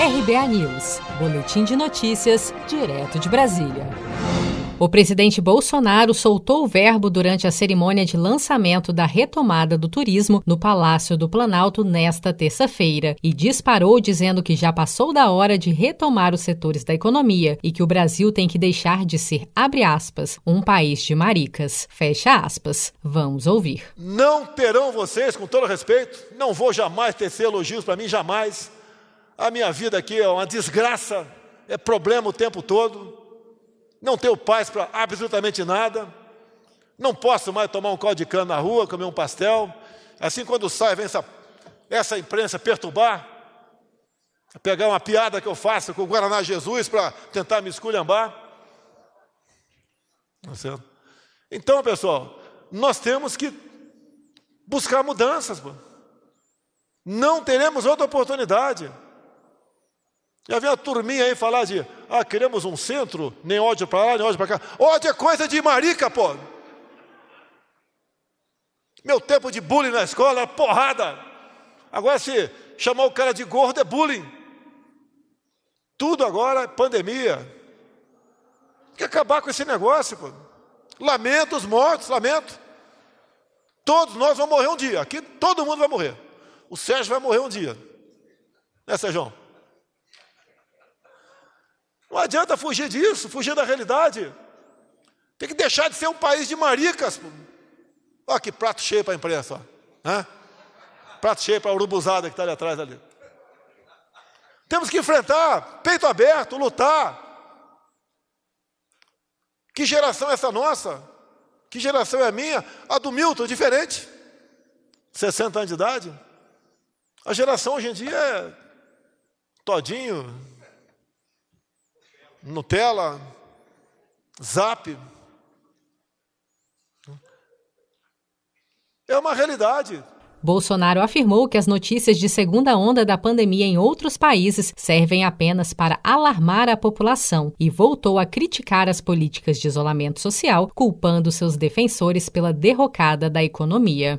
RBA News, Boletim de Notícias, direto de Brasília. O presidente Bolsonaro soltou o verbo durante a cerimônia de lançamento da retomada do turismo no Palácio do Planalto nesta terça-feira e disparou dizendo que já passou da hora de retomar os setores da economia e que o Brasil tem que deixar de ser, abre aspas, um país de maricas. Fecha aspas. Vamos ouvir. Não terão vocês, com todo respeito, não vou jamais tecer elogios para mim, jamais a minha vida aqui é uma desgraça, é problema o tempo todo, não tenho paz para absolutamente nada, não posso mais tomar um caldo de cana na rua, comer um pastel, assim quando sai, vem essa, essa imprensa perturbar, pegar uma piada que eu faço com o Guaraná Jesus para tentar me esculhambar. Tá então, pessoal, nós temos que buscar mudanças. Não teremos outra oportunidade. Já vi a turminha aí falar de, ah, queremos um centro, nem ódio para lá, nem ódio para cá. Ódio é coisa de marica, pô. Meu tempo de bullying na escola porrada. Agora, se chamar o cara de gordo é bullying. Tudo agora é pandemia. Tem que acabar com esse negócio, pô. Lamento os mortos, lamento. Todos nós vamos morrer um dia. Aqui todo mundo vai morrer. O Sérgio vai morrer um dia. Né, Sérgio? Adianta fugir disso, fugir da realidade. Tem que deixar de ser um país de maricas. Olha que prato cheio para a imprensa. Ó. Prato cheio para a urubuzada que está ali atrás. Ali. Temos que enfrentar, peito aberto, lutar. Que geração é essa nossa? Que geração é a minha? A do Milton, diferente. 60 anos de idade. A geração hoje em dia é todinho, Nutella, Zap. É uma realidade. Bolsonaro afirmou que as notícias de segunda onda da pandemia em outros países servem apenas para alarmar a população e voltou a criticar as políticas de isolamento social, culpando seus defensores pela derrocada da economia.